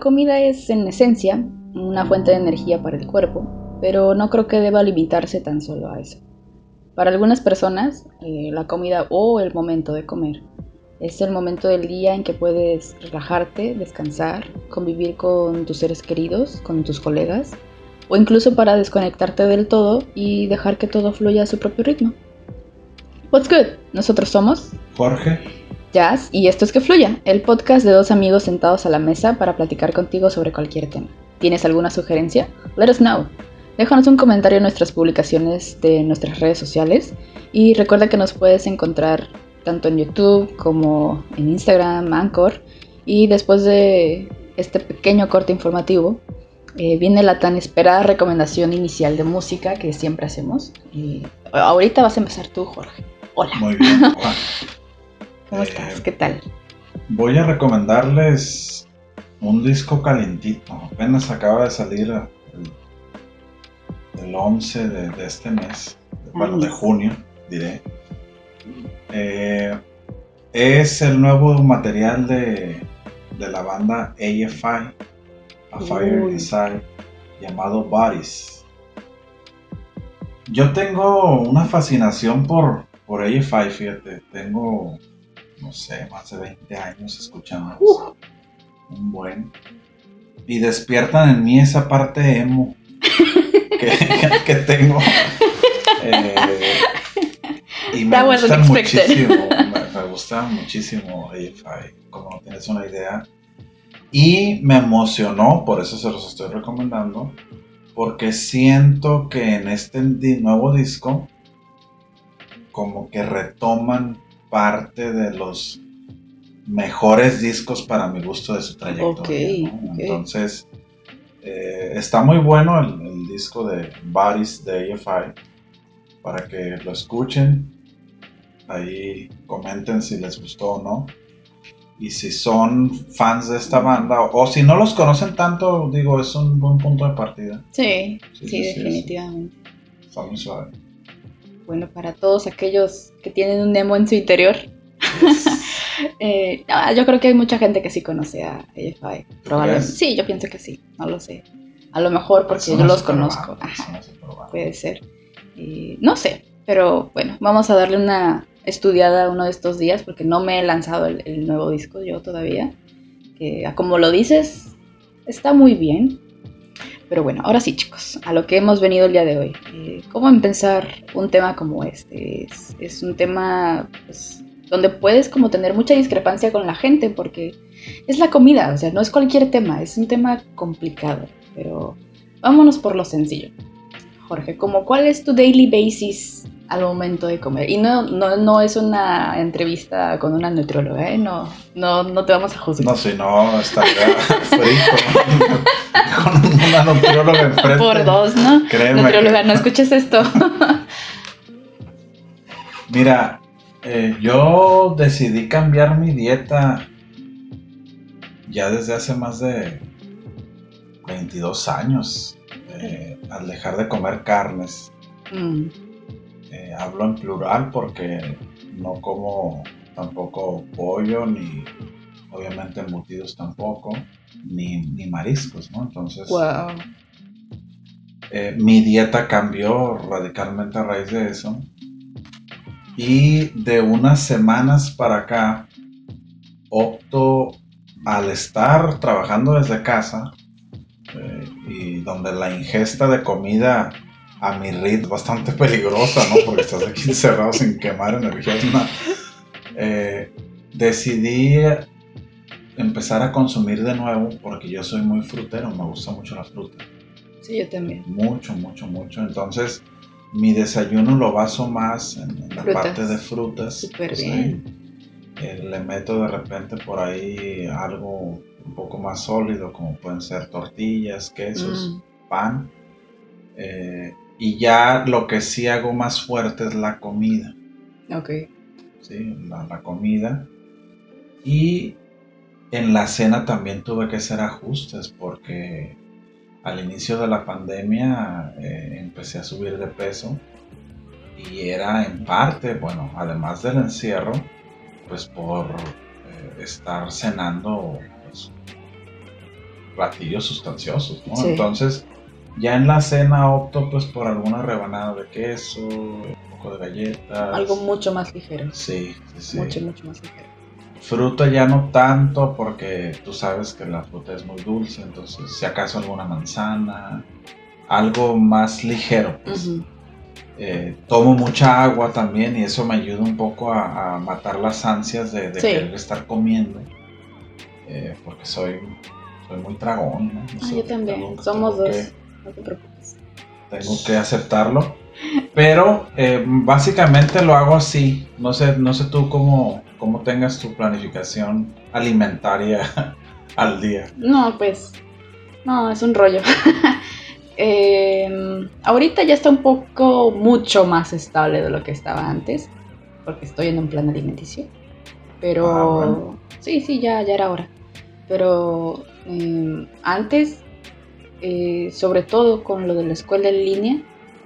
comida es en esencia una fuente de energía para el cuerpo, pero no creo que deba limitarse tan solo a eso. Para algunas personas, eh, la comida o el momento de comer es el momento del día en que puedes relajarte, descansar, convivir con tus seres queridos, con tus colegas, o incluso para desconectarte del todo y dejar que todo fluya a su propio ritmo. What's good? Nosotros somos Jorge, Jazz y esto es Que Fluya, el podcast de dos amigos sentados a la mesa para platicar contigo sobre cualquier tema. ¿Tienes alguna sugerencia? Let us know. Déjanos un comentario en nuestras publicaciones de nuestras redes sociales y recuerda que nos puedes encontrar tanto en YouTube como en Instagram, Anchor. Y después de este pequeño corte informativo, eh, viene la tan esperada recomendación inicial de música que siempre hacemos. Y ahorita vas a empezar tú, Jorge. Hola. muy bien. Hola. ¿Cómo Eh, estás? ¿Qué tal? Voy a recomendarles un disco calentito. Apenas acaba de salir el, el 11 de, de este mes, bueno, de junio, diré. Eh, es el nuevo material de, de la banda AFI, A Fire Uy. Inside, llamado Bodies. Yo tengo una fascinación por, por AFI, fíjate. Tengo, no sé, más de 20 años escuchando Uh. un buen. Y despiertan en mí esa parte emo que, que tengo. Eh, y me gusta muchísimo, me, me gusta muchísimo AFI, como no tienes una idea. Y me emocionó, por eso se los estoy recomendando, porque siento que en este nuevo disco, como que retoman parte de los mejores discos para mi gusto de su trayectoria. Entonces, eh, está muy bueno el, el disco de Bodies de AFI para que lo escuchen. Ahí comenten si les gustó o no. Y si son fans de esta banda, o, o si no los conocen tanto, digo, es un buen punto de partida. Sí, sí, Sí, sí, sí, definitivamente. Está muy suave. Bueno, para todos aquellos que tienen un emo en su interior, eh, ah, yo creo que hay mucha gente que sí conoce a AFI. Probablemente. crees? Sí, yo pienso que sí, no lo sé. A lo mejor porque Es yo los conozco. Ajá, puede ser. Eh, no sé, pero bueno, vamos a darle una estudiada uno de estos días porque no me he lanzado el, el nuevo disco yo todavía. Que a como lo dices, está muy bien. Pero bueno, ahora sí chicos, a lo que hemos venido el día de hoy. Eh, ¿Cómo empezar un tema como este? Es, es un tema pues, donde puedes como tener mucha discrepancia con la gente porque es la comida, o sea, no es cualquier tema, es un tema complicado. Pero vámonos por lo sencillo. Jorge, como cuál es tu daily basis al momento de comer? Y no, no, no es una entrevista con una nutrióloga, ¿eh? No, no, no te vamos a juzgar. No, si no, estaría frito. Con una nutrióloga enfrente. por dos, ¿no? Créeme. Nutrióloga, que- no escuches esto. Mira, eh, yo decidí cambiar mi dieta ya desde hace más de 22 años. eh, al dejar de comer carnes. Mm, Eh, hablo en plural porque no como tampoco pollo, ni obviamente embutidos tampoco, ni, ni mariscos, ¿no? Entonces, wow. eh, mi dieta cambió radicalmente a raíz de eso. Y de unas semanas para acá, opto al estar trabajando desde casa eh, y donde la ingesta de comida a mi ritmo es bastante peligrosa, ¿no? Porque estás aquí encerrado sin quemar energía. Eh, decidí empezar a consumir de nuevo porque yo soy muy frutero, me gusta mucho la fruta Sí, yo también. mucho, mucho, mucho. Entonces, mi desayuno lo baso más en, en la parte de frutas. Súper Sí. bien. Eh, le meto de repente por ahí algo un poco más sólido, como pueden ser tortillas, quesos, Mm, pan. Eh, y ya lo que sí hago más fuerte es la comida. ok. ¿sí? La, la comida. Y en la cena también tuve que hacer ajustes porque al inicio de la pandemia eh, empecé a subir de peso y era en parte, bueno, además del encierro, pues por eh, estar cenando pues, platillos sustanciosos, ¿no? Sí. Entonces, ya en la cena opto pues por alguna rebanada de queso, un poco de galletas. Algo mucho más ligero. Sí, sí, sí. Mucho, mucho más ligero. Fruta ya no tanto porque tú sabes que la fruta es muy dulce, entonces si acaso alguna manzana, algo más ligero. Pues. Eh, tomo mucha agua también y eso me ayuda un poco a, a matar las ansias de, de Sí. querer estar comiendo. Eh, porque soy, soy muy tragón. ¿no? Ah, yo también. tengo- Somos tengo dos. que- No te preocupes. tengo que aceptarlo. Pero eh, básicamente lo hago así. No sé, no sé tú cómo, cómo tengas tu planificación alimentaria al día. No, pues. No, es un rollo. Em, ahorita ya está un poco, mucho más estable de lo que estaba antes. Porque estoy en un plan alimenticio. Pero. Ah, bueno. Sí, sí, ya, ya era hora. Pero em, antes, eh, sobre todo con lo de la escuela en línea,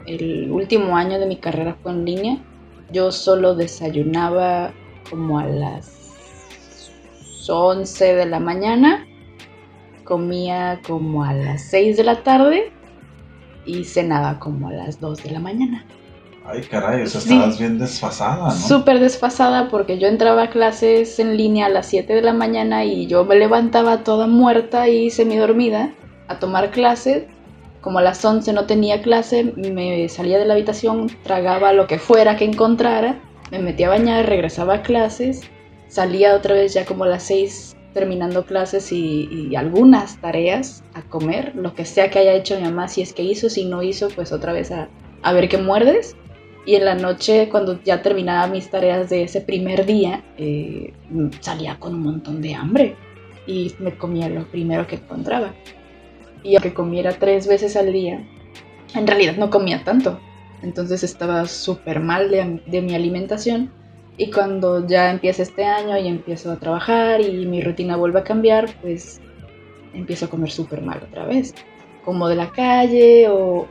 el último año de mi carrera fue en línea. Yo solo desayunaba como a las 11 de la mañana, comía como a las 6 de la tarde y cenaba como a las 2 de la mañana. Ay, caray, o sea, Sí. estabas bien desfasada, ¿no? Súper desfasada porque yo entraba a clases en línea a las 7 de la mañana y yo me levantaba toda muerta y semidormida a tomar clases. Como a las 11 no tenía clase, me salía de la habitación, tragaba lo que fuera que encontrara, me metía a bañar, regresaba a clases, salía otra vez ya como a las 6 terminando clases y, algunas tareas a comer, lo que sea que haya hecho mi mamá, si es que hizo, si no hizo, pues otra vez a, a ver qué muerdes. Y en la noche, cuando ya terminaba mis tareas de ese primer día, eh, salía con un montón de hambre y me comía lo primero que encontraba. Y aunque comiera tres veces al día, en realidad no comía tanto. Entonces estaba súper mal de, mi alimentación. Y cuando ya empieza este año y empiezo a trabajar y mi rutina vuelve a cambiar, pues empiezo a comer súper mal otra vez como de la calle o,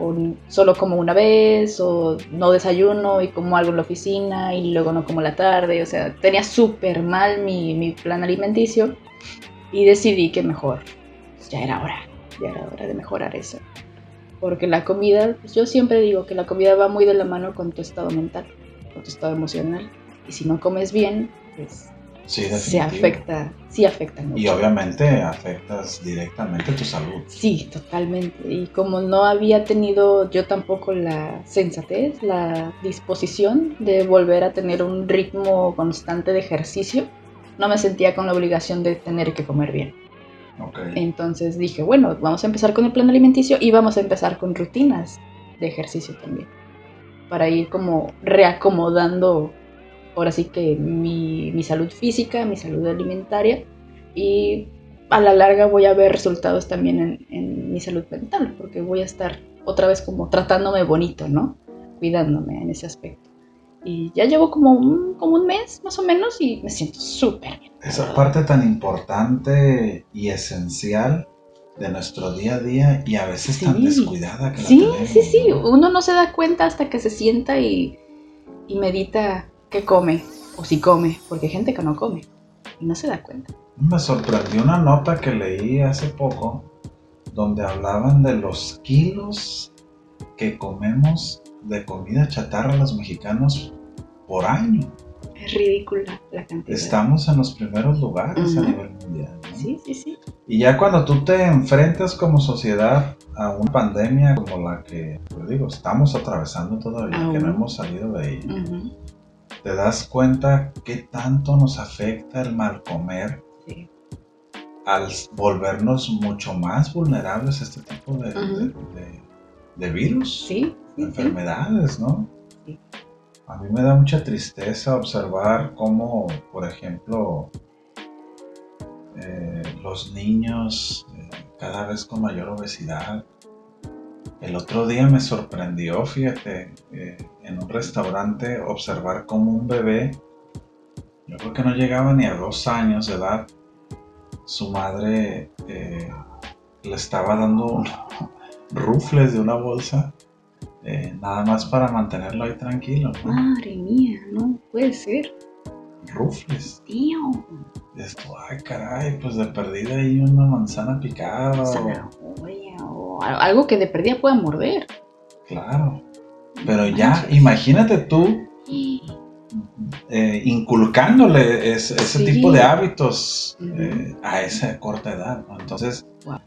solo como una vez o no desayuno y como algo en la oficina y luego no como la tarde. O sea, tenía súper mal mi, mi plan alimenticio y decidí que mejor, pues, ya era hora, ya era hora de mejorar eso. Porque la comida, pues yo siempre digo que la comida va muy de la mano con tu estado mental, con tu estado emocional. Y si no comes bien, pues Sí, se afecta, sí afecta mucho. Y obviamente afectas directamente tu salud. Sí, totalmente. Y como no había tenido yo tampoco la sensatez, la disposición de volver a tener un ritmo constante de ejercicio, no me sentía con la obligación de tener que comer bien. Entonces dije, bueno, vamos a empezar con el plan alimenticio y vamos a empezar con rutinas de ejercicio también. Para ir como reacomodando, ahora sí que mi, mi salud física, mi salud alimentaria y a la larga voy a ver resultados también en mi salud mental, porque voy a estar otra vez como tratándome bonito, ¿no? Cuidándome en ese aspecto. Y ya llevo como un, como un mes más o menos y me siento súper bien. Esa parte tan importante y esencial de nuestro día a día y a veces tan descuidada que la Sí, tenemos, sí, sí. ¿no? Uno no se da cuenta hasta que se sienta y, y medita qué come o si come, porque hay gente que no come y no se da cuenta. Me sorprendió una nota que leí hace poco donde hablaban de los kilos que comemos de comida chatarra los mexicanos por año. Es ridícula la cantidad. Estamos en los primeros lugares a Ujú. nivel mundial. ¿no? Sí, sí, sí. Y ya cuando tú te enfrentas como sociedad a una pandemia como la que, pues digo, estamos atravesando todavía, que no hemos salido de ella, te das cuenta qué tanto nos afecta el mal comer sí. al volvernos mucho más vulnerables a este tipo de, Ujú. de- de- de virus, Sí, enfermedades, ¿no? Sí. A mí me da mucha tristeza observar cómo, por ejemplo, eh, los niños eh, cada vez con mayor obesidad. El otro día me sorprendió, fíjate, eh, en un restaurante observar cómo un bebé, yo creo que no llegaba ni a dos años de edad, su madre le estaba dando rufles de una bolsa, eh, nada más para mantenerlo ahí tranquilo. ¿no? Madre mía, no puede ser. rufles. Tío. Esto, ay, caray, pues de perdida ahí una manzana picada. o- Zanahoria o al- algo que de perdida pueda morder. Claro. Pero ya, Manches. imagínate tú eh, inculcándole es- ese Sí. tipo de hábitos eh, a esa corta edad. ¿no? Entonces, Wow.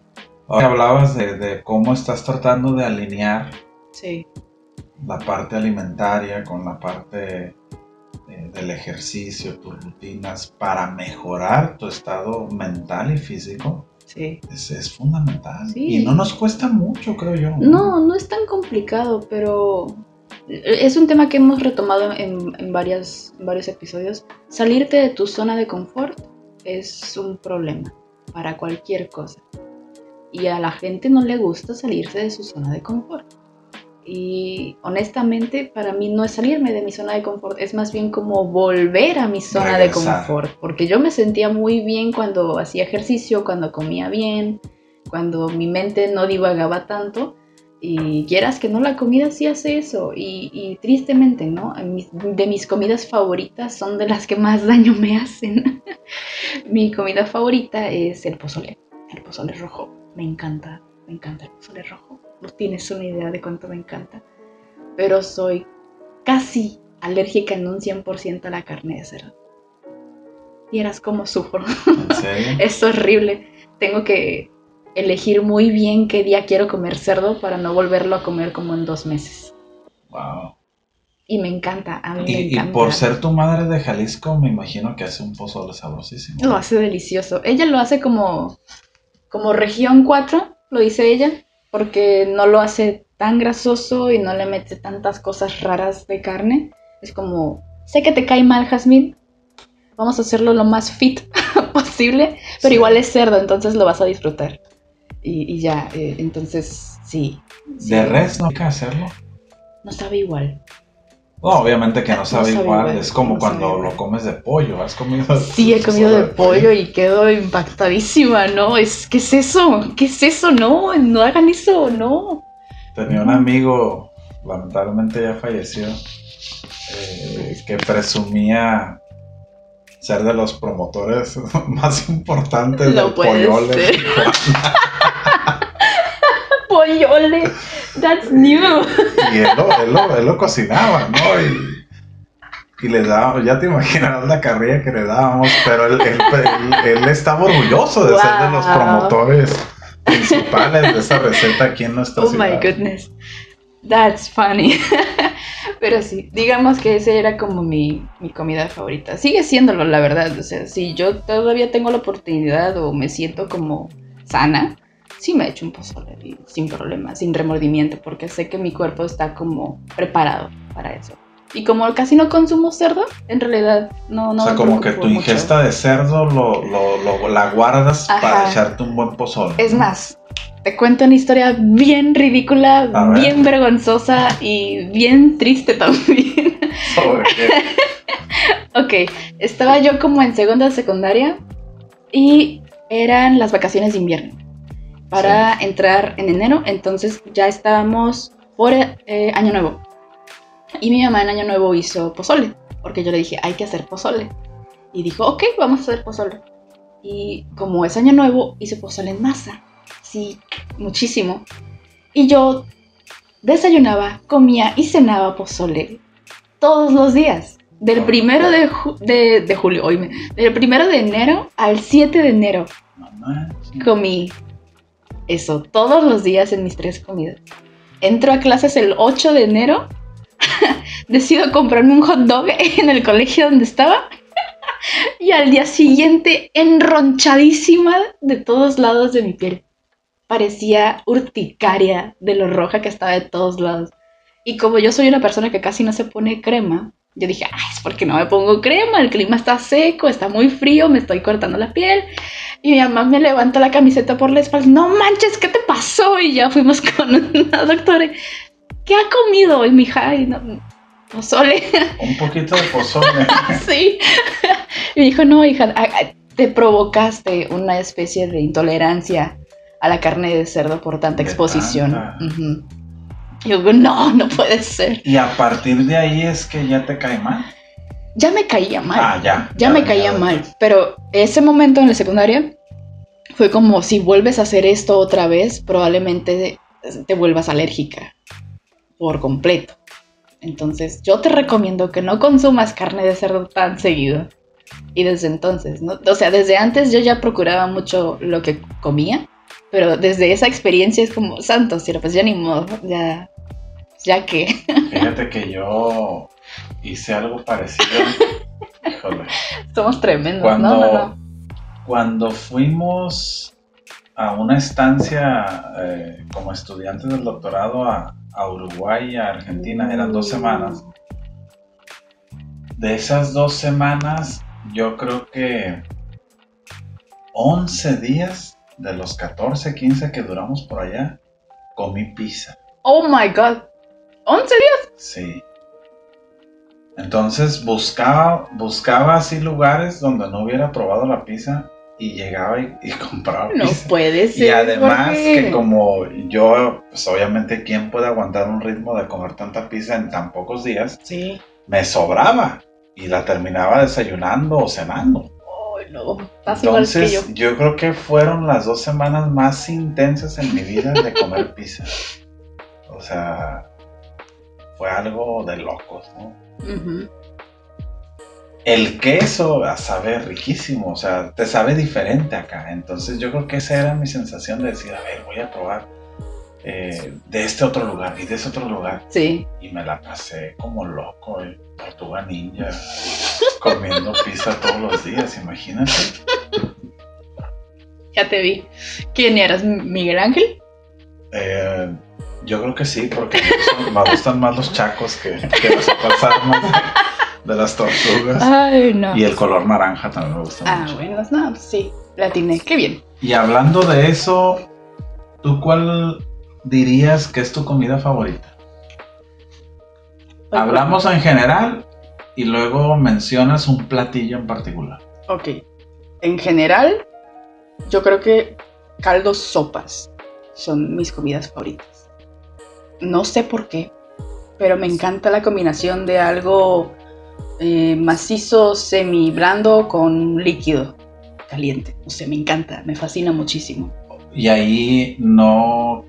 ahora hablabas de, de cómo estás tratando de alinear Sí. la parte alimentaria con la parte eh, del ejercicio, tus rutinas, para mejorar tu estado mental y físico, Sí. es, es fundamental. Sí. Y no nos cuesta mucho, creo yo. No, no es tan complicado, pero es un tema que hemos retomado en, en varias, en varios episodios. Salirte de tu zona de confort es un problema para cualquier cosa. Y a la gente no le gusta salirse de su zona de confort. Y honestamente, para mí no es salirme de mi zona de confort, es más bien como volver a mi zona de confort. Porque yo me sentía muy bien cuando hacía ejercicio, cuando comía bien, cuando mi mente no divagaba tanto. Y quieras que no, la comida sí hace eso. Y, y tristemente, ¿no? De mis comidas favoritas son de las que más daño me hacen. Mi comida favorita es el pozole. El pozole rojo. Me encanta. Me encanta el pozole rojo. No tienes una idea de cuánto me encanta. Pero soy casi alérgica en un 100% a la carne de cerdo. Vieras cómo sufro. ¿En serio? Es horrible. Tengo que elegir muy bien qué día quiero comer cerdo para no volverlo a comer como en dos meses. Wow. Y me encanta, a mí me Y, y encanta. por ser tu madre de Jalisco, me imagino que hace un pozole sabrosísimo. Lo hace delicioso. Ella lo hace como, como región 4, lo dice ella, porque no lo hace tan grasoso y no le mete tantas cosas raras de carne. Es como, sé que te cae mal, Jazmín, vamos a hacerlo lo más fit posible, pero Sí. igual es cerdo, entonces lo vas a disfrutar. Y, y ya, eh, entonces sí. sí. De res no hay que hacerlo. No sabe igual. No, obviamente que no sabe, igual. Es como no cuando lo comes de pollo. ¿Has comido? Sí, he comido de pollo y quedo impactadísima, ¿no? Es, ¿Qué es eso? ¿Qué es eso? No, no hagan eso, no. Tenía un amigo, lamentablemente ya falleció, eh, que presumía ser de los promotores más importantes del puede pollole. that's new. Y él lo, él lo- él lo cocinaba, ¿no? Y, y le daba, ya te imaginarás la carrilla que le dábamos, pero él, él- él- él estaba orgulloso de ser de los promotores principales de esa receta aquí en nuestra Oh ciudad. my goodness. That's funny. Pero sí, digamos que esa era como mi, mi comida favorita. Sigue siéndolo, la verdad. O sea, si yo todavía tengo la oportunidad o me siento como sana, sí me echo un pozole y sin problema, sin remordimiento, porque sé que mi cuerpo está como preparado para eso. Y como casi no consumo cerdo, en realidad no, no o sea, me como que tu mucho. ingesta de cerdo lo, lo- lo- la guardas Ajá. para echarte un buen pozole. Es más, te cuento una historia bien ridícula, A ver. bien vergonzosa y bien triste también. Ok, estaba yo como en segunda secundaria y eran las vacaciones de invierno para entrar en enero, entonces ya estábamos por eh, Año Nuevo. Y mi mamá en Año Nuevo hizo pozole, porque yo le dije, hay que hacer pozole. Y dijo, ok, vamos a hacer pozole. Y como es Año Nuevo, hice pozole en masa. Sí, muchísimo. Y yo desayunaba, comía y cenaba pozole todos los días. Del primero de, ju- de, de julio, oíme, del primero de enero al 7 de enero comí eso todos los días en mis tres comidas. Entro a clases el 8 de enero, decido comprarme un hot dog en el colegio donde estaba y al día siguiente enronchadísima de todos lados de mi piel. Parecía urticaria de lo roja que estaba de todos lados. Y como yo soy una persona que casi no se pone crema, yo dije, ay, es porque no me pongo crema, el clima está seco, está muy frío, me estoy cortando la piel. Y mi mamá me levanta la camiseta por la espalda. No manches, ¿qué te pasó? Y ya fuimos con una doctora. ¿Qué ha comido hoy, mija? Y no, pozole. Un poquito de pozole. sí. Y dijo, no, hija, te provocaste una especie de intolerancia a la carne de cerdo por tanta De exposición. tanta. Y yo, no, no puede ser. y a partir de ahí es que ya te cae mal. ya me caía mal. Ah, ya. ya me caía mal. Pero ese momento en la secundaria fue como si vuelves a hacer esto otra vez, probablemente te vuelvas alérgica por completo. Entonces, yo te recomiendo que no consumas carne de cerdo tan seguido. Y desde entonces, ¿no? O sea, desde antes yo ya procuraba mucho lo que comía, pero desde esa experiencia es como, santo, cielo, pues ya ni modo, ya, ya que. Fíjate que yo hice algo parecido. Híjole. Somos tremendos, Cuando, ¿no? No, no. cuando fuimos a una estancia eh, como estudiantes del doctorado a, a Uruguay y a Argentina, eran dos semanas. De esas dos semanas, yo creo que 11 días de los 14, 15 que duramos por allá, comí pizza. Oh my god. ¿11 días? Sí. Entonces buscaba, buscaba así lugares donde no hubiera probado la pizza y llegaba y, y compraba No pizza. puede ser. Y además que como yo, pues obviamente, ¿quién puede aguantar un ritmo de comer tanta pizza en tan pocos días? Sí. Me sobraba y la terminaba desayunando o cenando. Ay, no. Estás igual que Entonces, yo. yo creo que fueron las dos semanas más intensas en mi vida de comer pizza. O sea, fue algo de locos, ¿no? El queso a sabe riquísimo, o sea, te sabe diferente acá. Entonces yo creo que esa era mi sensación de decir, a ver, voy a probar eh, de este otro lugar y de ese otro lugar. Sí. Y me la pasé como loco, el tortuga ninja, comiendo pizza todos los días, imagínate. Ya te vi. ¿Quién eras? ¿Miguel Ángel? Eh, yo creo que sí, porque me gustan, me gustan más los chacos que, que las otras armas de, de las tortugas. Ay, no. Y el color naranja también me gusta Ah, mucho. bueno, no, sí. La. Qué bien. Y hablando de eso, ¿tú cuál dirías que es tu comida favorita? Hablamos en general y luego mencionas un platillo en particular. Ok. En general, yo creo que caldos sopas son mis comidas favoritas. No sé por qué, pero me encanta la combinación de algo eh, macizo, semi blando con líquido caliente. No sé, me encanta, me fascina muchísimo. Y ahí no,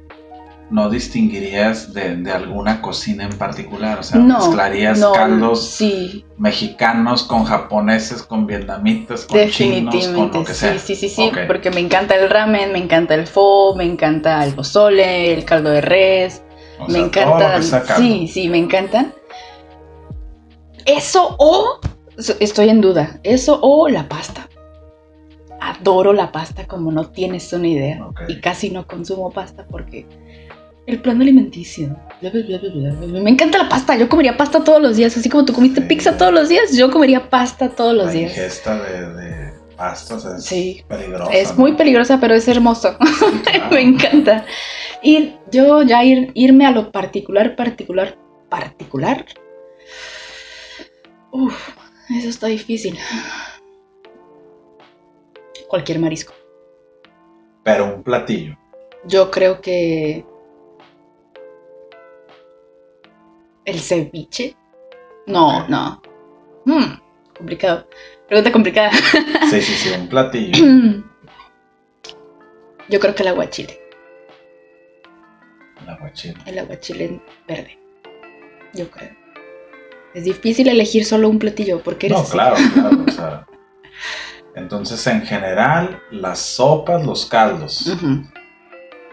no distinguirías de, de alguna cocina en particular. O sea, no, mezclarías no, caldos Sí, mexicanos con japoneses, con vietnamitas, con chinos, con lo que Sí, sea. sí, sí, sí, Ok. porque me encanta el ramen, me encanta el pho, me encanta el pozole, el caldo de res. O me sea, encantan. Sí, sí, me encantan. Eso o estoy en duda. Eso o la pasta. Adoro la pasta como no tienes una idea. Y casi no consumo pasta porque el plan alimenticio. bla, bla, bla, bla, bla. Me encanta la pasta. Yo comería pasta todos los días. Así como tú comiste Sí. pizza todos los días, yo comería pasta todos los La días. ingesta de, de pastas es Sí. peligrosa. Es ¿no? muy peligrosa, pero es hermoso. Sí, claro. Me encanta. Y yo ya ir, irme a lo particular, particular, particular. Uf, eso está difícil. Cualquier marisco. Pero un platillo. Yo creo que el ceviche. No, no. Hmm, complicado. Pregunta complicada. Sí, sí, sí, un platillo. Yo creo que el aguachile. El aguachile. El aguachile verde. Yo creo. Es difícil elegir solo un platillo porque eres No, claro, claro. o sea, entonces, en general, las sopas, los caldos.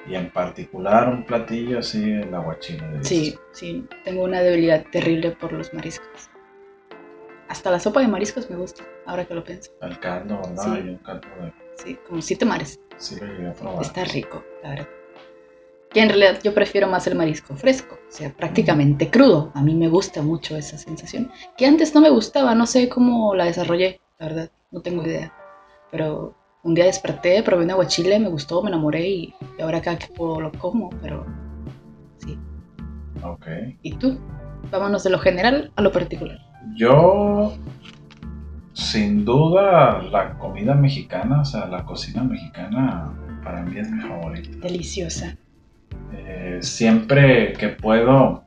Y en particular, un platillo así, el aguachile. Sí, sí. Tengo una debilidad terrible por los mariscos. Hasta la sopa de mariscos me gusta, ahora que lo pienso. El caldo, ¿verdad? Sí. Y un caldo de. Sí, como siete mares. Sí, lo llegué a probar. Está rico, la verdad. Que en realidad yo prefiero más el marisco fresco, o sea, prácticamente crudo. A mí me gusta mucho esa sensación. Que antes no me gustaba, no sé cómo la desarrollé, la verdad, no tengo idea. Pero un día desperté, probé un aguachile, me gustó, me enamoré y, y ahora cada que puedo lo como, pero sí. Ok. ¿Y tú? Vámonos de lo general a lo particular. Yo, sin duda, la comida mexicana, o sea, la cocina mexicana, para mí es mi favorita. Deliciosa. Eh, siempre que puedo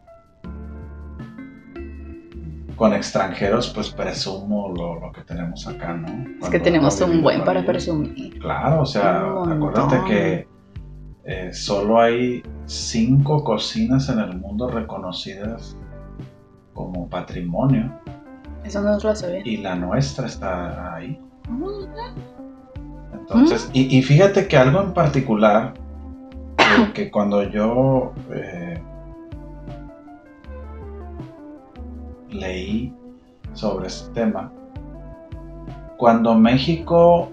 con extranjeros, pues presumo lo, lo que tenemos acá, ¿no? Es que tenemos un buen para presumir. Claro, o sea, acuérdate que eh, solo hay cinco cocinas en el mundo reconocidas como patrimonio Eso no lo sabía. y la nuestra está ahí. Mm, Entonces, y, y fíjate que algo en particular, que, que cuando yo eh, leí sobre este tema, cuando México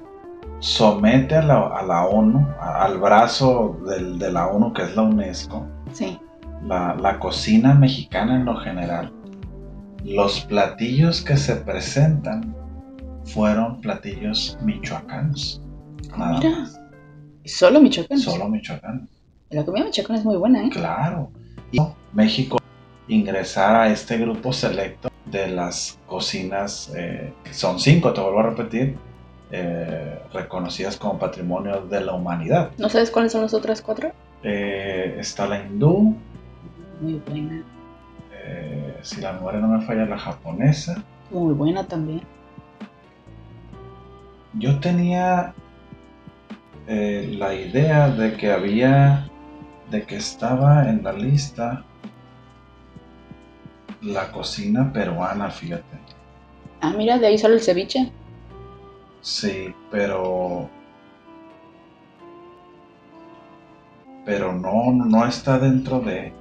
somete a la, a la ONU, a- al brazo del- de la ONU que es la UNESCO, Sí. la, la cocina mexicana en lo general, los platillos que se presentan fueron platillos michoacanos. Nada Mira. más. Solo Michoacán. Solo michoacanos. La comida michoacana es muy buena, ¿eh? Claro. Y México ingresar a este grupo selecto de las cocinas, eh, que son cinco, te vuelvo a repetir, eh, reconocidas como patrimonio de la humanidad. ¿No sabes cuáles son las otras cuatro? Eh, está la hindú, Muy buena. Si la memoria no me falla, la japonesa. Muy buena también. Yo tenía eh, la idea de que había, de que estaba en la lista la cocina peruana, fíjate. Ah, mira, de ahí sale el ceviche. Sí, pero... Pero no, no está dentro de...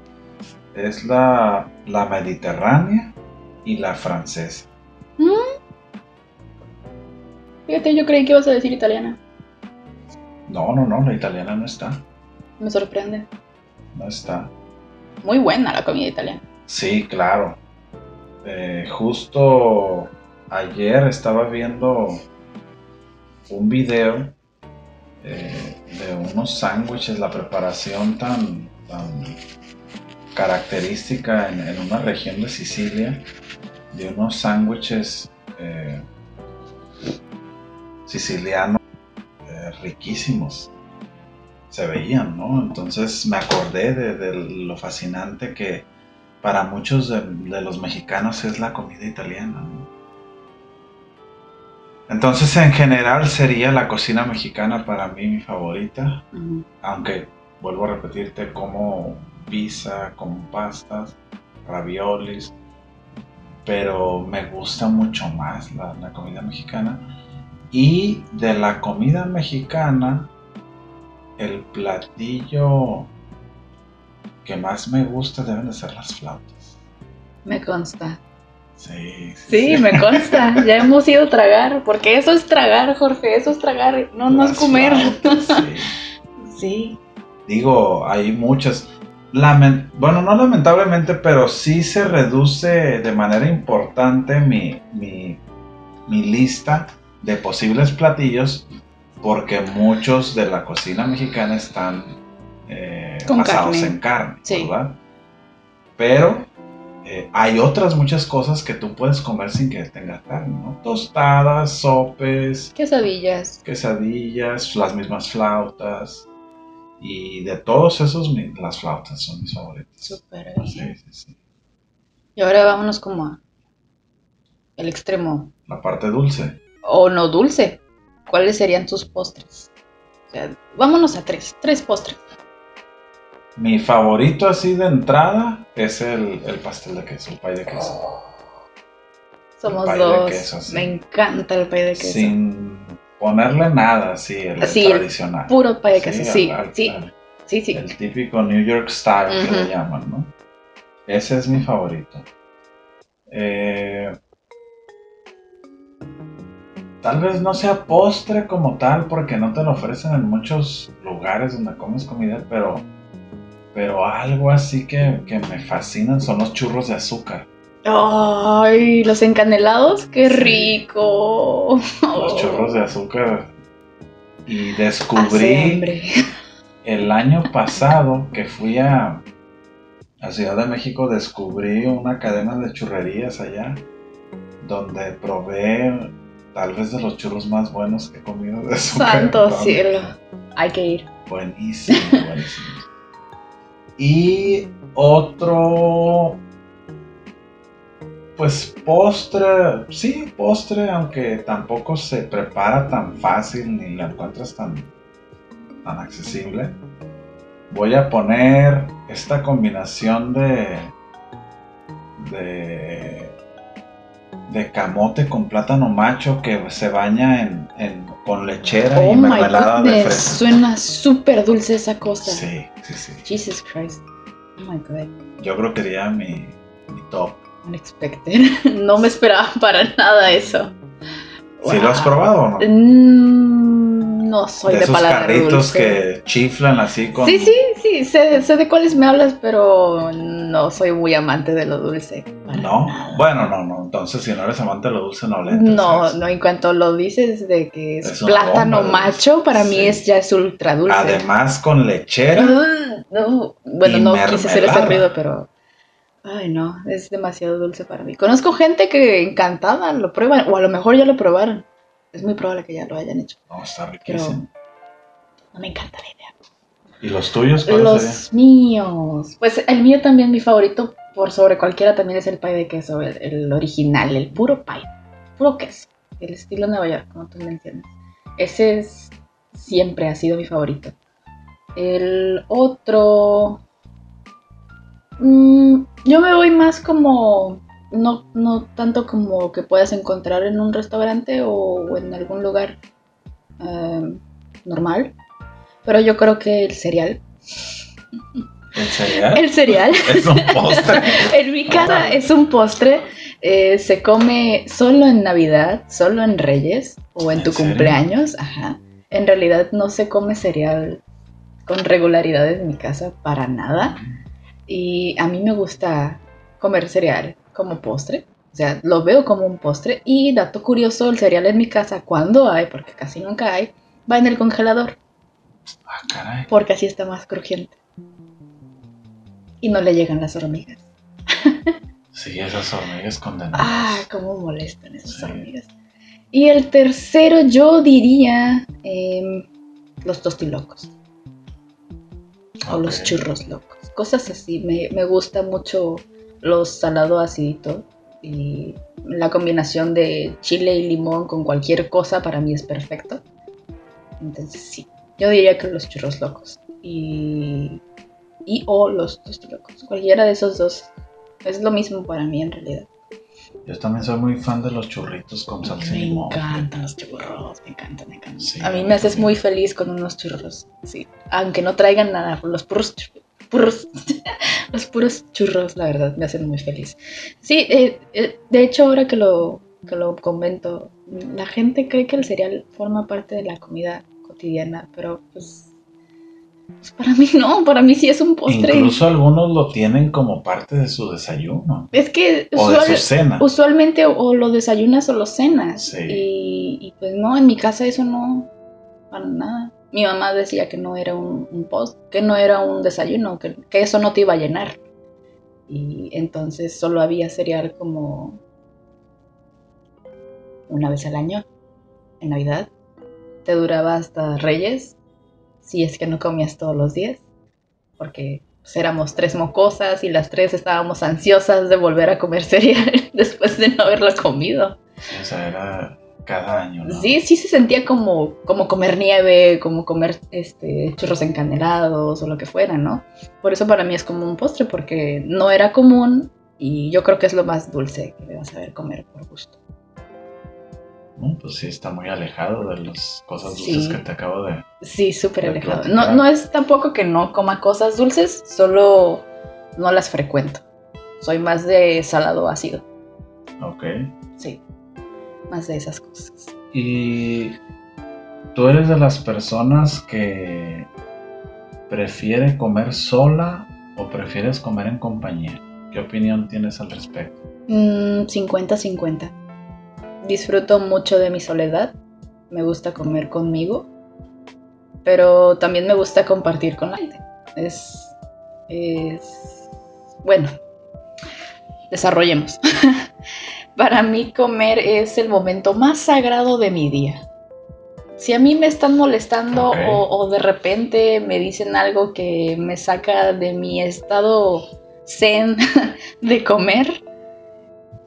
Es la, la mediterránea y la francesa. Fíjate, yo creí que ibas a decir italiana. No, no, no, la italiana no está. Me sorprende. No está. Muy buena la comida italiana. Sí, claro. Eh, justo ayer estaba viendo un video eh, de unos sándwiches, la preparación tan, tan característica en, en una región de Sicilia, de unos sándwiches eh, sicilianos eh, riquísimos. Se veían, ¿no? Entonces me acordé de, de lo fascinante que para muchos de, de los mexicanos es la comida italiana. ¿no? Entonces en general sería la cocina mexicana para mí mi favorita, aunque vuelvo a repetirte como pizza, como pastas, raviolis, pero me gusta mucho más la, la comida mexicana. Y de la comida mexicana, el platillo que más me gusta deben de ser las flautas. Me consta. Sí, Sí, me consta. Ya hemos ido a tragar. Porque eso es tragar, Jorge. Eso es tragar. No, no es comer. flautas, sí. Sí. Digo, hay muchas. Bueno, no lamentablemente, pero sí se reduce de manera importante mi, mi, mi lista de posibles platillos porque muchos de la cocina mexicana están eh, basados carne. en carne, Sí. ¿verdad? Pero eh, hay otras muchas cosas que tú puedes comer sin que tenga carne, ¿no? Tostadas, sopes, Quesadillas. quesadillas, las mismas flautas. Y de todos esos, mi- las flautas son mis favoritas. Súper Sí, bien. sí, sí. Y ahora vámonos como a el extremo. La parte dulce. O no dulce. ¿Cuáles serían tus postres? O sea, vámonos a tres. Tres postres. Mi favorito así de entrada es el, el pastel de queso, el pay de queso. Somos pay de dos. queso, sí. Me encanta el pay de queso. Sin ponerle nada, así, el Sí, el tradicional. Puro pay de queso. Sí, al- sí, al- sí, sí. El típico New York Style que le llaman, ¿no? Ese es mi favorito. Eh, tal vez no sea postre como tal, porque no te lo ofrecen en muchos lugares donde comes comida, pero, pero algo así que, que me fascinan son los churros de azúcar. Ay, los encanelados, qué Sí. rico. Los churros de azúcar. Y descubrí. El año pasado que fui a, a Ciudad de México descubrí una cadena de churrerías allá donde probé tal vez de los churros más buenos que he comido de azúcar. Santo cielo. Hay que ir. Buenísimo, buenísimo. Y otro, Pues postre, sí, postre, aunque tampoco se prepara tan fácil ni la encuentras tan, tan accesible. Voy a poner esta combinación de de de camote con plátano macho que se baña en, en con lechera Oh y my mermelada de fresa. suena súper dulce esa cosa. Sí, sí, sí. Jesus Christ. Oh my god. Yo creo que sería mi, mi top. Unexpected. no me esperaba para nada eso. ¿Sí lo has Wow. probado o no? Mm, no soy de de, esos carritos dulce. que chiflan así con. Sí, sí, sí, sé, sé de cuáles me hablas, pero no soy muy amante de lo dulce. No, nada. bueno, no, no. Entonces, si no eres amante de lo dulce, no le No, no, en cuanto lo dices de que es, plátano macho, para mí es ya es ultra dulce. Además, con lechera. Ugh, no. Bueno, Y no quise hacer ese ruido, pero. Ay, no, es demasiado dulce para mí. Conozco gente que encantada lo prueban, o a lo mejor ya lo probaron. Es muy probable que ya lo hayan hecho, No, está pero riquísimo. no me encanta la idea. ¿Y los tuyos serían? Los míos. Pues el mío también, mi favorito por sobre cualquiera también es el pie de queso, el, el original, el puro pie, puro queso, el estilo Nueva York, como tú mencionas. Ese es, siempre ha sido mi favorito. El otro... mm, yo me voy más como... No, no tanto como que puedas encontrar en un restaurante o, o en algún lugar eh, normal. Pero yo creo que el cereal. ¿El cereal? El cereal. Es un postre. En mi casa es un postre. eh, se come solo en Navidad, solo en Reyes o en ¿En tu serio? cumpleaños. Ajá. En realidad no se come cereal con regularidad en mi casa para nada. Y a mí me gusta comer cereal como postre. O sea, lo veo como un postre. Y dato curioso, el cereal en mi casa, cuando hay, porque casi nunca hay, va en el congelador. Ah, caray. Porque así está más crujiente. Y no le llegan las hormigas. Sí, esas hormigas condenadas. Ah, cómo molestan esas Sí. hormigas. Y el tercero yo diría em, los tostilocos o los churros locos. Cosas así. Me, me gusta mucho los salado acidito y la combinación de chile y limón con cualquier cosa para mí es perfecto. Entonces sí, yo diría que los churros locos y, y o los tostilocos. Cualquiera de esos dos es lo mismo para mí en realidad. Yo también soy muy fan de los churritos con salsa y Me limón. encantan los churros, me encantan, me encantan. Sí, a mí me haces también. muy feliz con unos churros, sí. Aunque no traigan nada, los puros, chu- puros, los puros churros, la verdad, me hacen muy feliz. Sí, eh, eh, de hecho, ahora que lo, que lo comento, la gente cree que el cereal forma parte de la comida cotidiana, pero pues, pues para mí no, para mí sí es un postre. Incluso algunos lo tienen como parte de su desayuno. Es que O de su cena. Usualmente o lo desayunas o lo cenas. Sí. Y, y, pues no, en mi casa eso no, para nada. Mi mamá decía que no era un, post, que no era un desayuno, que, que eso no te iba a llenar. Y entonces solo había cereal como una vez al año, en Navidad. Te duraba hasta Reyes, si es que no comías todos los días, porque pues, éramos tres mocosas y las tres estábamos ansiosas de volver a comer cereal después de no haberlo comido. Era cada año, ¿no? Sí, sí se sentía como, como comer nieve, como comer este, churros encanelados o lo que fuera, ¿no? Por eso para mí es como un postre, porque no era común y yo creo que es lo más dulce que debas saber comer por gusto. No, Pues sí, está muy alejado de las cosas dulces Sí. que te acabo de... Sí, súper alejado. platicar. No, no es tampoco que no coma cosas dulces, solo no las frecuento. Soy más de salado ácido, Ok. sí. Más de esas cosas. Y tú eres de las personas que prefiere comer sola o prefieres comer en compañía. ¿Qué opinión tienes al respecto? Mm, 50-50. Disfruto mucho de mi soledad. Me gusta comer conmigo. Pero también me gusta compartir con la gente. Es. Es. Bueno. Desarrollemos. Para mí, comer es el momento más sagrado de mi día. Si a mí me están molestando o, o de repente me dicen algo que me saca de mi estado zen de comer,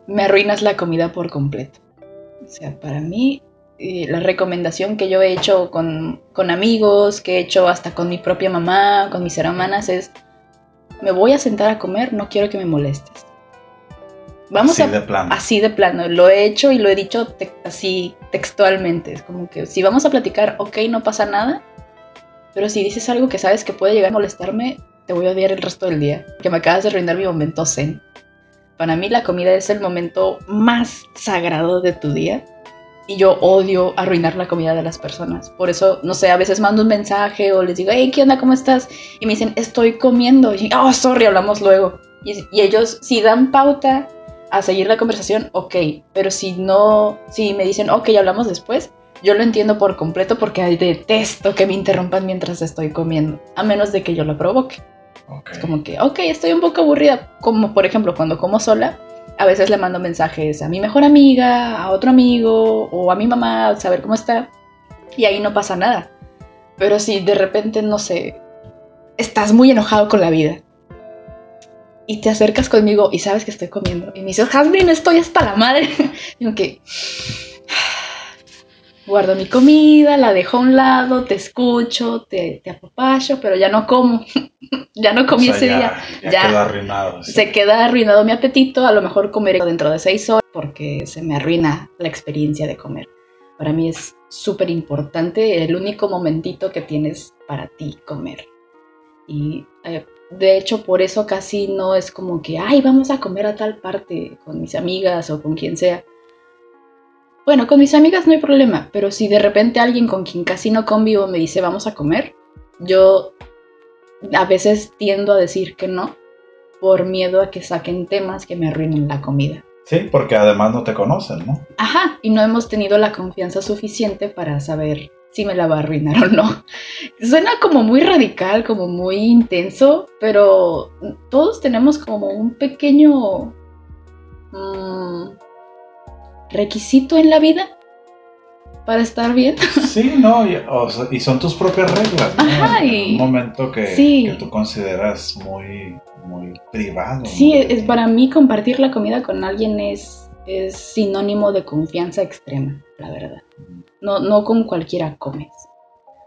me arruinas la comida por completo. O sea, para mí, eh, la recomendación que yo he hecho con, con amigos, que he hecho hasta con mi propia mamá, con mis hermanas, es, me voy a sentar a comer, no quiero que me molestes. Vamos Así a, de plano. Así de plano, lo he hecho y lo he dicho te- así textualmente. Es como que si vamos a platicar, ok, no pasa nada. Pero si dices algo que sabes que puede llegar a molestarme, te voy a odiar el resto del día. Que me acabas de arruinar mi momento zen. Para mí la comida es el momento más sagrado de tu día. Y yo odio arruinar la comida de las personas. Por eso, no sé, a veces mando un mensaje o les digo, hey, ¿qué onda? ¿Cómo estás? Y me dicen, estoy comiendo. Y, oh, sorry, hablamos luego. Y, y ellos, si dan pauta a seguir la conversación, ok. Pero si no, si me dicen, ok, hablamos después, yo lo entiendo por completo porque detesto que me interrumpan mientras estoy comiendo. A menos de que yo lo provoque. Es como que, ok, estoy un poco aburrida. Como por ejemplo, cuando como sola, a veces le mando mensajes a mi mejor amiga, a otro amigo o a mi mamá, a saber cómo está. Y ahí no pasa nada. Pero si de repente, no sé, estás muy enojado con la vida y te acercas conmigo y sabes que estoy comiendo y me dices, Jasmine, estoy hasta la madre. Digo que guardo mi comida, la dejo a un lado, te escucho, te, te apapacho, pero ya no como. ya no comí O sea, ese ya, día. Ya, ya. quedó arruinado. sí. Se queda arruinado mi apetito, a lo mejor comeré dentro de seis horas porque se me arruina la experiencia de comer. Para mí es súper importante el único momentito que tienes para ti comer. Y eh, de hecho por eso casi no es como que, ay, vamos a comer a tal parte con mis amigas o con quien sea. Bueno, con mis amigas no hay problema, pero si de repente alguien con quien casi no convivo me dice vamos a comer, yo a veces tiendo a decir que no por miedo a que saquen temas que me arruinen la comida. Sí, porque además no te conocen, ¿no? Ajá, y no hemos tenido la confianza suficiente para saber si me la va a arruinar o no. Suena como muy radical, como muy intenso, pero todos tenemos como un pequeño mm, requisito en la vida para estar bien. Sí, no, y, o sea, y son tus propias reglas, ¿no? Ajá, y- un momento que, sí. que tú consideras muy, muy privado. Sí, muy- es para mí compartir la comida con alguien es, es sinónimo de confianza extrema, la verdad. No, no con cualquiera comes.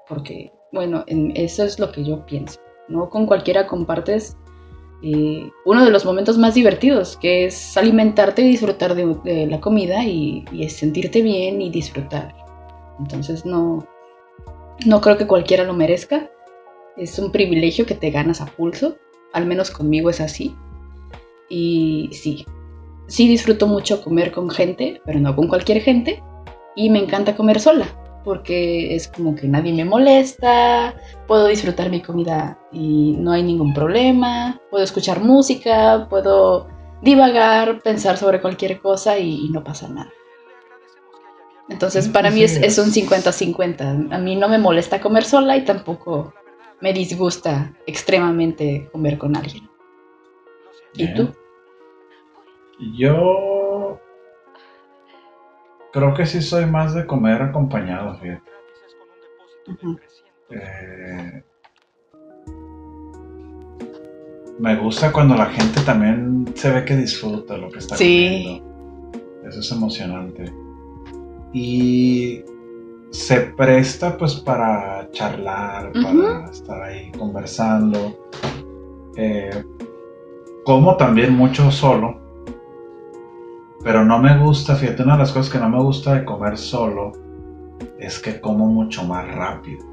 Porque, bueno, en- eso es lo que yo pienso. No con cualquiera compartes eh, uno de los momentos más divertidos, que es alimentarte y disfrutar de, de la comida y, y es sentirte bien y disfrutar. Entonces no, no creo que cualquiera lo merezca. Es un privilegio que te ganas a pulso. Al menos conmigo es así. Y sí, sí disfruto mucho comer con gente, pero no con cualquier gente. Y me encanta comer sola, porque es como que nadie me molesta, puedo disfrutar mi comida y no hay ningún problema, puedo escuchar música, puedo divagar, pensar sobre cualquier cosa y, y no pasa nada. Entonces para mí es, es un es- 50-50. A mí no me molesta comer sola y tampoco me disgusta extremadamente comer con alguien. ¿Y Bien. tú? Yo creo que sí soy más de comer acompañado, fíjate. Eh, me gusta cuando la gente también se ve que disfruta lo que está Sí. comiendo. Eso es emocionante. Y se presta pues para charlar, para estar ahí conversando. Eh, como también mucho solo. Pero no me gusta, fíjate, una de las cosas que no me gusta de comer solo es que como mucho más rápido.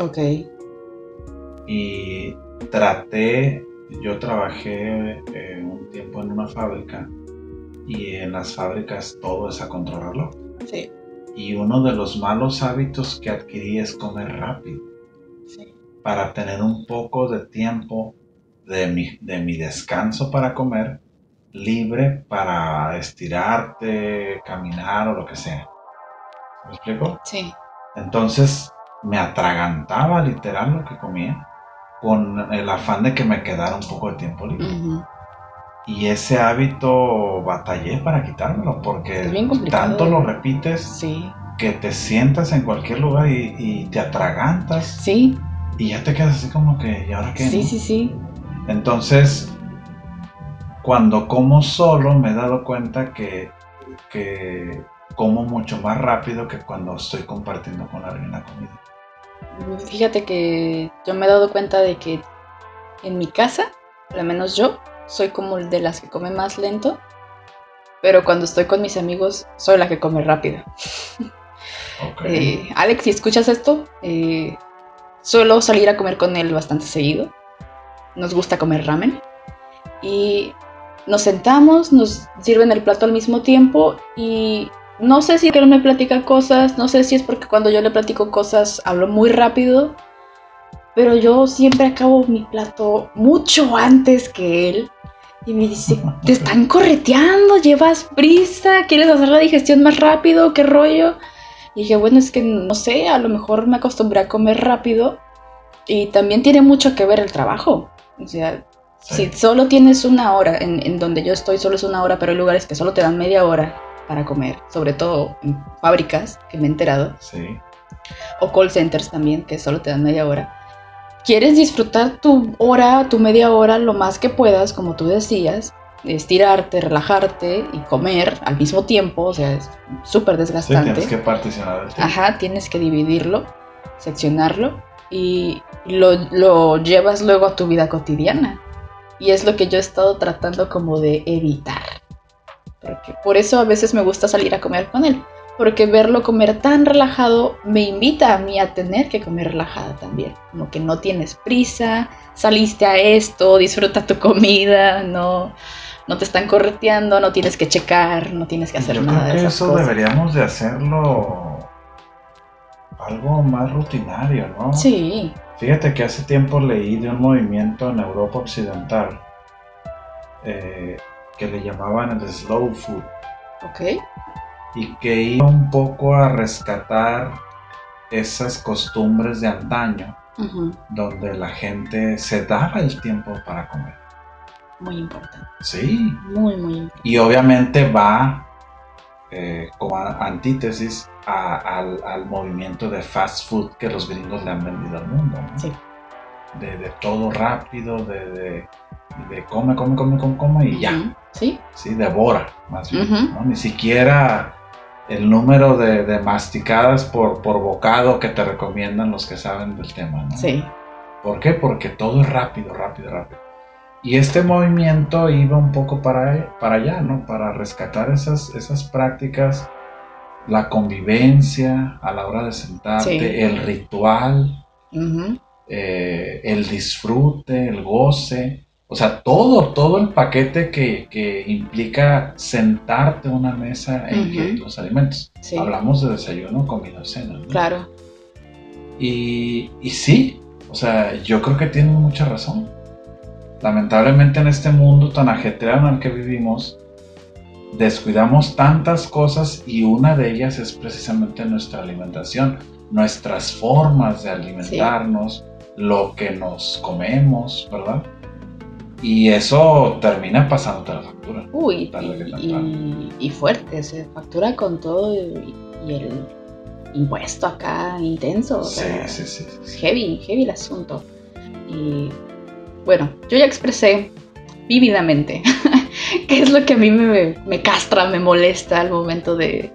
Ok. Y traté, yo trabajé eh, un tiempo en una fábrica y en las fábricas todo es a controlarlo. Sí. Y uno de los malos hábitos que adquirí es comer rápido sí. para tener un poco de tiempo de mi, de mi descanso para comer libre para estirarte, caminar o lo que sea. ¿Me explico? Sí. Entonces me atragantaba literal lo que comía con el afán de que me quedara un poco de tiempo libre. Y ese hábito batallé para quitármelo porque tanto lo repites Sí. que te sientas en cualquier lugar y, y te atragantas Sí. y ya te quedas así como que, ¿y ahora qué? Sí, no?". sí, sí. Entonces, cuando como solo me he dado cuenta que, que como mucho más rápido que cuando estoy compartiendo con alguien la comida. Fíjate que yo me he dado cuenta de que en mi casa, al menos yo, soy como de las que come más lento, pero cuando estoy con mis amigos soy la que come rápido. Eh, Alex, si escuchas esto, eh, suelo salir a comer con él bastante seguido. Nos gusta comer ramen. Y nos sentamos, nos sirven el plato al mismo tiempo y no sé si él me platica cosas, no sé si es porque cuando yo le platico cosas hablo muy rápido, pero yo siempre acabo mi plato mucho antes que él. Y me dice, te están correteando, llevas prisa, quieres hacer la digestión más rápido, qué rollo. Y dije, bueno, es que no sé, a lo mejor me acostumbré a comer rápido y también tiene mucho que ver el trabajo. O sea, si solo tienes una hora, en, en, donde yo estoy solo es una hora, pero hay lugares que solo te dan media hora para comer, sobre todo en fábricas, que me he enterado. Sí. O call centers también, que solo te dan media hora. Quieres disfrutar tu hora, tu media hora, lo más que puedas, como tú decías, estirarte, relajarte y comer al mismo tiempo, o sea, es súper desgastante. Sí, tienes que particionar. Ajá, tienes que dividirlo, seccionarlo y lo, lo, llevas luego a tu vida cotidiana. Y es lo que yo he estado tratando como de evitar. Porque por eso a veces me gusta salir a comer con él. Porque verlo comer tan relajado me invita a mí a tener que comer relajada también. Como que no tienes prisa, saliste a esto, disfruta tu comida, no, no te están correteando, no tienes que checar, no tienes que hacer Yo nada creo de esas eso cosas. deberíamos de hacerlo algo más rutinario, ¿no? Sí, Fíjate que hace tiempo leí de un movimiento en Europa Occidental eh, que le llamaban el slow food ok. y que iba un poco a rescatar esas costumbres de antaño donde la gente se daba el tiempo para comer. Muy importante. Sí, Muy, muy importante. y obviamente va eh, como antítesis a- al, al movimiento de fast food que los gringos le han vendido al mundo. ¿no? Sí. De, de todo rápido, de, de, de come, come, come, come, come y ya. Sí, Sí, devora, más bien. Ujú. ¿no? Ni siquiera el número de, de masticadas por, por bocado que te recomiendan los que saben del tema. ¿no? sí. ¿Por qué? Porque todo es rápido, rápido, rápido. Y este movimiento iba un poco para, para allá, ¿no? Para rescatar esas, esas prácticas, la convivencia a la hora de sentarte, Sí. el ritual, eh, el disfrute, el goce. O sea, todo, todo el paquete que, que implica sentarte a una mesa e ingerir Ujú. los alimentos. Sí, Hablamos de desayuno, comida, cena. ¿no? claro. Y, y sí, o sea, yo creo que tienen mucha razón. Lamentablemente en este mundo tan ajetreado en el que vivimos, descuidamos tantas cosas y una de ellas es precisamente nuestra alimentación, nuestras formas de alimentarnos, lo que nos comemos, ¿verdad? Y eso termina pasándote la factura. Uy, Tarde que y, y- y fuerte, se factura con todo y, y el impuesto acá intenso. o Sí, sea, sí, sí. Es heavy, heavy el asunto. Y bueno, yo ya expresé vívidamente qué es lo que a mí me, me castra, me molesta al momento de,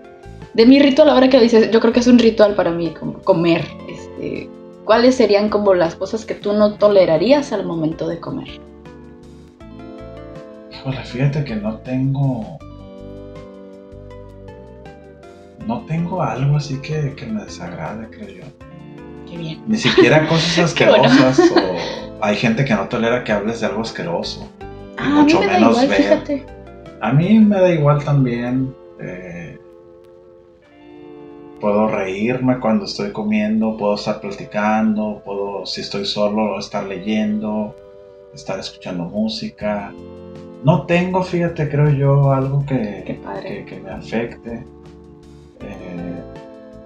de mi ritual. Ahora que dices, yo creo que es un ritual para mí, como comer. Este, ¿Cuáles serían como las cosas que tú no tolerarías al momento de comer? Híjole, fíjate que no tengo. No tengo algo así que, que me desagrade, creo yo. Qué bien. Ni siquiera cosas bueno. asquerosas o hay gente que no tolera que hables de algo asqueroso. Ah, a mí mucho me da menos igual, ver. fíjate. A mí me da igual también. eh, puedo reírme cuando estoy comiendo, puedo estar platicando, puedo, si estoy solo, estar leyendo, estar escuchando música. No tengo, fíjate, creo yo, algo que, que, que me afecte. Eh,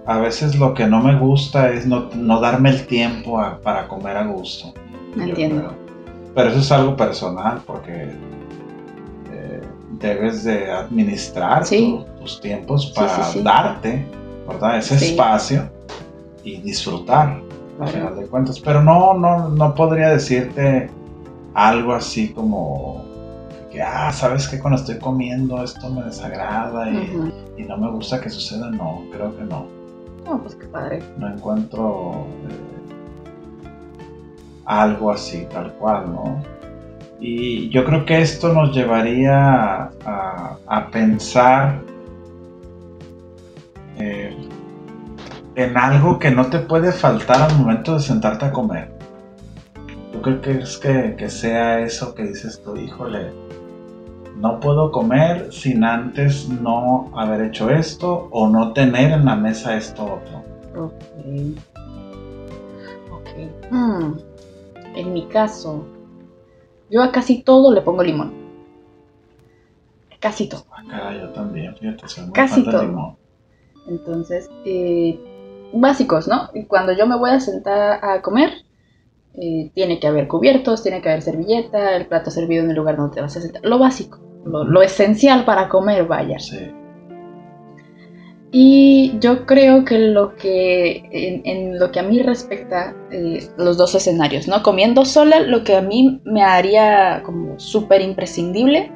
a veces lo que no me gusta es no, no darme el tiempo a- para comer a gusto. Entiendo. Pero eso es algo personal porque eh, debes de administrar Sí. tu- tus tiempos para sí, sí. darte ¿verdad? ese espacio y disfrutar al final de cuentas. Pero no, no, no podría decirte algo así como que ah, sabes que cuando estoy comiendo esto me desagrada y no me gusta que suceda, no, creo que no. No, pues qué padre. No encuentro eh, algo así, tal cual, ¿no? Y yo creo que esto nos llevaría a, pensar eh, en algo que no te puede faltar al momento de sentarte a comer. ¿Tú qué crees que, que sea eso que dices tú, híjole? No puedo comer sin antes no haber hecho esto o no tener en la mesa esto otro. Ok. Ok. Hmm. En mi caso, yo a casi todo le pongo limón. Casi todo. Ah, caray, yo también, fíjate, soy muy Casi todo. limón. Entonces, eh, básicos, ¿no? Y Cuando yo me voy a sentar a comer, eh, tiene que haber cubiertos, tiene que haber servilleta, el plato servido en el lugar donde te vas a sentar. Lo básico, lo, lo esencial para comer, vaya. Sí, Y yo creo que lo que, en, lo que a mí respecta, eh, los dos escenarios, ¿no? Comiendo sola, lo que a mí me haría como súper imprescindible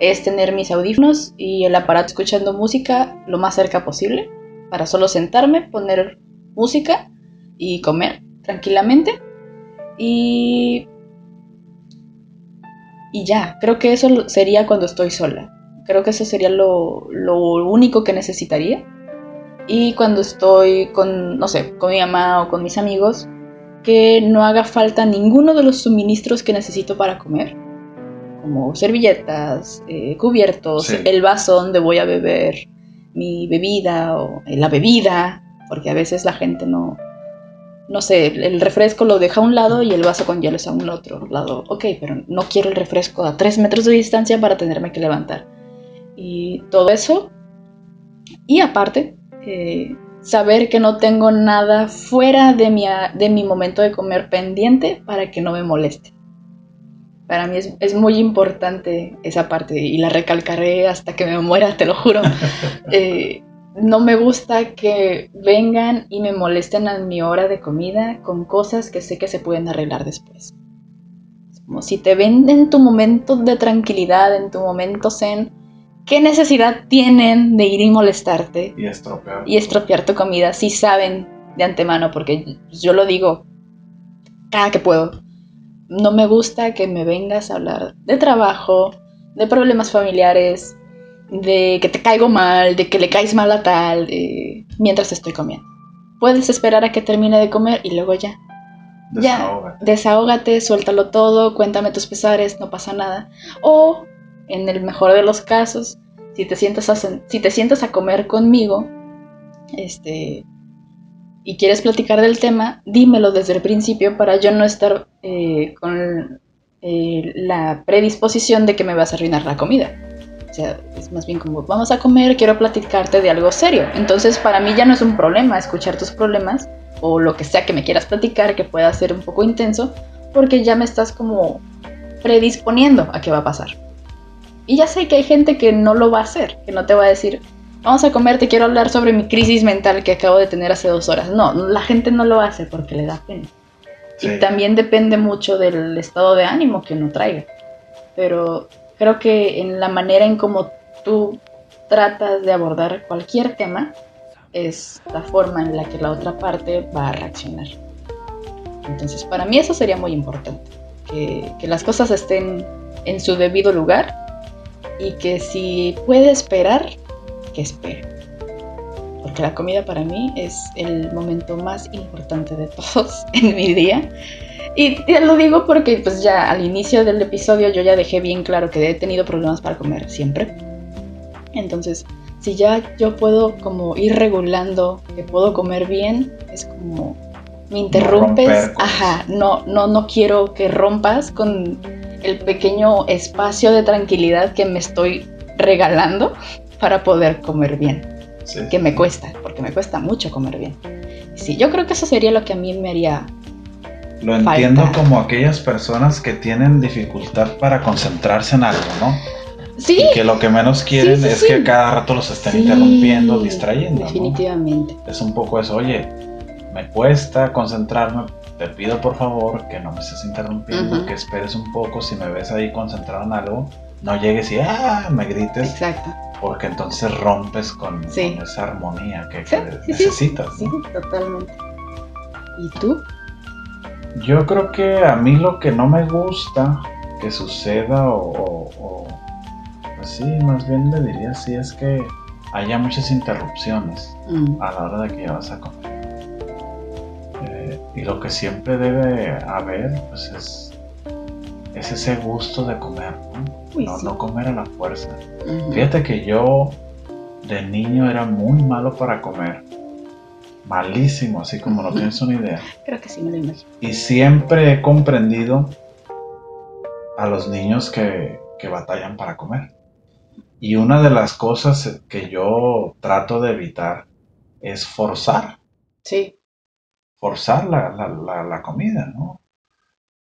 es tener mis audífonos y el aparato escuchando música lo más cerca posible, para solo sentarme, poner música y comer tranquilamente. Y, y ya, creo que eso sería cuando estoy sola. Creo que eso sería lo, lo único que necesitaría. Y cuando estoy con, no sé, con mi mamá o con mis amigos, que no haga falta ninguno de los suministros que necesito para comer, como servilletas, eh, cubiertos, Sí. el vaso donde voy a beber mi bebida o eh, la bebida, porque a veces la gente no, no sé, el refresco lo deja a un lado y el vaso con hielo es a un otro lado. Ok, pero no quiero el refresco a tres metros de distancia para tenerme que levantar. Y todo eso. Y aparte, eh, saber que no tengo nada fuera de mi, de mi momento de comer pendiente para que no me moleste. Para mí es, es muy importante esa parte y la recalcaré hasta que me muera, te lo juro. Eh, no me gusta que vengan y me molesten a mi hora de comida con cosas que sé que se pueden arreglar después. Es como si te ven en tu momento de tranquilidad, en tu momento zen, ¿qué necesidad tienen de ir y molestarte y estropear. y estropear tu comida si saben de antemano? Porque yo lo digo cada que puedo. No me gusta que me vengas a hablar de trabajo, de problemas familiares, de que te caigo mal, de que le caes mal a tal, de- mientras estoy comiendo. Puedes esperar a que termine de comer y luego ya. Ya, Desahógate. desahógate, suéltalo todo, cuéntame tus pesares, no pasa nada. O, en el mejor de los casos, si te sientas a, si te sientas a comer conmigo, este, y quieres platicar del tema, dímelo desde el principio para yo no estar eh, con eh, la predisposición de que me vas a arruinar la comida. O sea, es más bien como, vamos a comer, quiero platicarte de algo serio. Entonces, para mí ya no es un problema escuchar tus problemas o lo que sea que me quieras platicar que pueda ser un poco intenso, porque ya me estás como predisponiendo a qué va a pasar. Y ya sé que hay gente que no lo va a hacer, que no te va a decir, vamos a comer, te quiero hablar sobre mi crisis mental que acabo de tener hace dos horas. No, la gente no lo hace porque le da pena. Sí. Y también depende mucho del estado de ánimo que uno traiga. Pero creo que en la manera en cómo tú tratas de abordar cualquier tema es la forma en la que la otra parte va a reaccionar. Entonces, para mí eso sería muy importante. Que, que las cosas estén en su debido lugar y que si puede esperar, que espere. Porque la comida para mí es el momento más importante de todos en mi día. Y te lo digo porque pues ya al inicio del episodio yo ya dejé bien claro que he tenido problemas para comer siempre. Entonces, si ya yo puedo como ir regulando que puedo comer bien, es como me interrumpes, con ajá, no no no quiero que rompas con el pequeño espacio de tranquilidad que me estoy regalando para poder comer bien Sí, que me cuesta, porque me cuesta mucho comer bien. Sí, yo creo que eso sería lo que a mí me haría. Lo entiendo falta. como aquellas personas que tienen dificultad para concentrarse en algo, ¿no? Sí, Y que lo que menos quieren sí, es sí. que cada rato los estén interrumpiendo, distrayendo. ¿no? Definitivamente. Es un poco eso, oye, me cuesta concentrarme, te pido por favor que no me estés interrumpiendo, que esperes un poco, si me ves ahí concentrado en algo, no llegues y ah, me grites. Exacto. Porque entonces rompes con, Sí. con esa armonía que, Sí, que sí, sí. necesitas. Sí, totalmente. ¿Y tú? Yo creo que a mí lo que no me gusta que suceda o, o- o- pues sí, más bien le diría así es que haya muchas interrupciones Mm, a la hora de que ya vas a comer. Y lo que siempre debe haber pues es, es ese gusto de comer, ¿no? Uy, no, sí. no comer a la fuerza. Fíjate que yo de niño era muy malo para comer. Malísimo, así como no tienes una idea. Creo que sí me lo imagino. Y siempre he comprendido a los niños que, que batallan para comer. Y una de las cosas que yo trato de evitar es forzar, Sí. Forzar la, la- la- la comida, ¿no?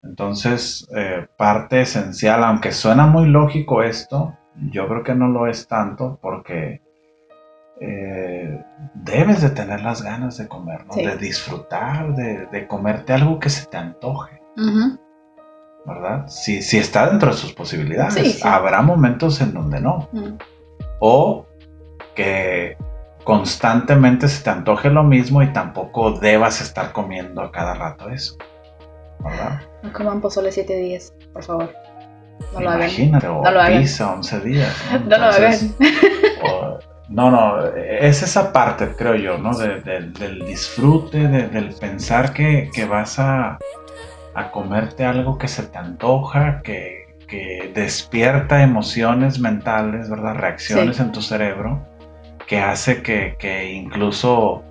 Entonces, eh, parte esencial, aunque suena muy lógico esto, yo creo que no lo es tanto porque eh, debes de tener las ganas de comer, ¿no? Sí. De disfrutar, de, de comerte algo que se te antoje. ¿verdad? Si, si está dentro de sus posibilidades. Sí, sí. Habrá momentos en donde no. Mm. O que constantemente se te antoje lo mismo y tampoco debas estar comiendo a cada rato eso. ¿Verdad? No coman pozole siete días, por favor. No lo hagan. Imagínate, o No lo hagan. pizza 11 días. No lo hagan. O- no, no, es esa parte, creo yo, ¿no? De- de- del disfrute, de- del pensar que, que vas a, a comerte algo que se te antoja, que, que despierta emociones mentales, ¿verdad? Reacciones Sí. en tu cerebro, que hace que, que incluso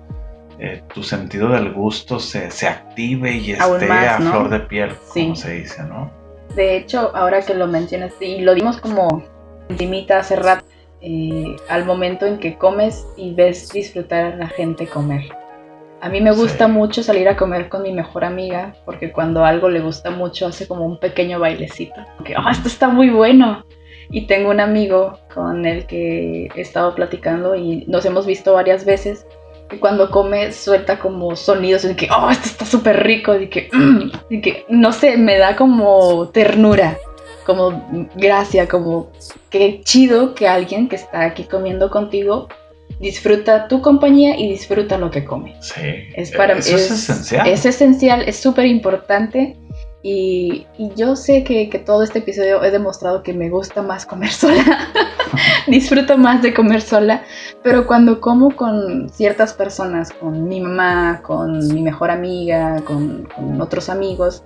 eh, tu sentido del gusto se, se active y Aún esté más, a ¿no? flor de piel, Sí. como se dice, ¿no? De hecho, ahora que lo mencionas, y lo dimos como encimita hace rato, eh, al momento en que comes y ves disfrutar a la gente comer. A mí me gusta Sí. mucho salir a comer con mi mejor amiga, porque cuando algo le gusta mucho hace como un pequeño bailecito. Que, "Ah, esto está muy bueno. Y tengo un amigo con el que he estado platicando y nos hemos visto varias veces. Y cuando come suelta como sonidos de que, oh, esto está súper rico, de que, "Mm", de que, no sé, me da como ternura, como gracia, como qué chido que alguien que está aquí comiendo contigo disfruta tu compañía y disfruta lo que come. Sí. Es para Eso es, esencial. Es esencial, es súper importante. Y, yo sé que, que todo este episodio he demostrado que me gusta más comer sola. Disfruto más de comer sola. Pero cuando como con ciertas personas, con mi mamá, con mi mejor amiga, con, con otros amigos,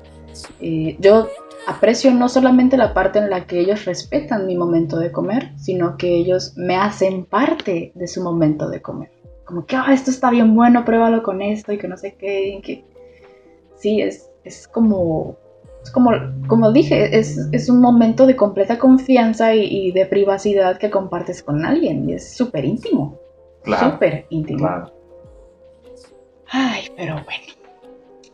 eh, yo aprecio no solamente la parte en la que ellos respetan mi momento de comer, sino que ellos me hacen parte de su momento de comer. Como que, "Ah, esto está bien bueno, pruébalo con esto y que no sé qué. Sí, es, es como, como, como dije, es, es un momento de completa confianza y, y de privacidad que compartes con alguien y es súper íntimo. Claro, Súper íntimo. claro. Ay, pero bueno.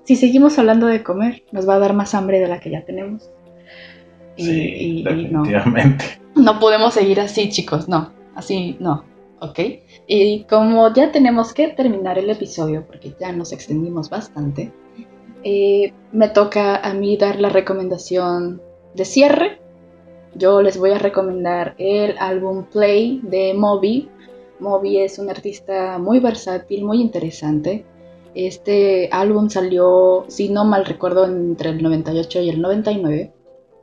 Si seguimos hablando de comer, nos va a dar más hambre de la que ya tenemos. Y, Sí, y- y no, definitivamente. no podemos seguir así, chicos, no. Así no, ¿ok? Y como ya tenemos que terminar el episodio, porque ya nos extendimos bastante, eh, me toca a mí dar la recomendación de cierre. Yo les voy a recomendar el álbum Play de Moby. Moby es un artista muy versátil, muy interesante. Este álbum salió, si no mal recuerdo, entre el 98 y el 99.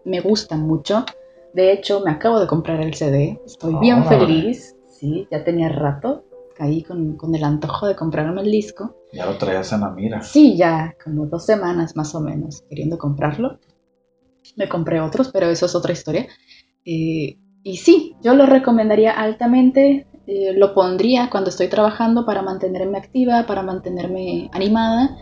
Me gusta mucho. De hecho, me acabo de comprar el CD. Estoy bien feliz. Sí, ya tenía rato. Caí con, con el antojo de comprarme el disco. Ya lo traías en la mira. Sí, ya como dos semanas más o menos queriendo comprarlo. Me compré otros, pero eso es otra historia. Eh, y sí, yo lo recomendaría altamente. eh, lo pondría cuando estoy trabajando para mantenerme activa, para mantenerme animada.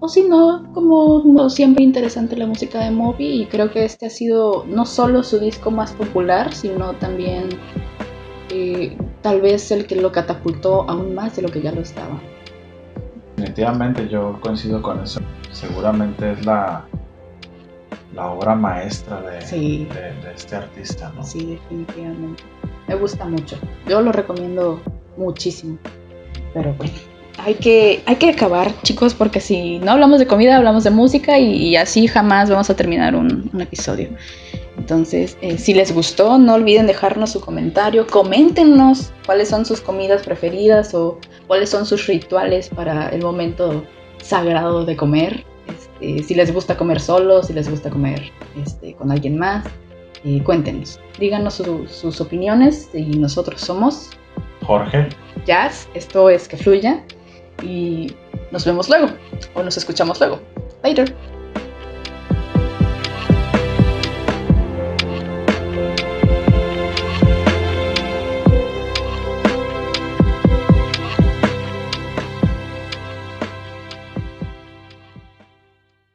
O si no, como no, siempre interesante la música de Moby y creo que este ha sido no solo su disco más popular, sino también eh, tal vez el que lo catapultó aún más de lo que ya lo estaba. Definitivamente yo coincido con eso. Seguramente es la, la obra maestra de, Sí. de- de este artista, ¿no? Sí, definitivamente. Me gusta mucho. Yo lo recomiendo muchísimo. Pero bueno, hay que, hay que acabar, chicos, porque si no hablamos de comida, hablamos de música y, y así jamás vamos a terminar un, un episodio. Entonces, eh, si les gustó, no olviden dejarnos su comentario, coméntenos cuáles son sus comidas preferidas o cuáles son sus rituales para el momento sagrado de comer. Este, si les gusta comer solos, si les gusta comer este, con alguien más, eh, cuéntenos. Díganos sus opiniones y nosotros somos Jorge, Jazz, esto es que fluya y nos vemos luego o nos escuchamos luego. Later.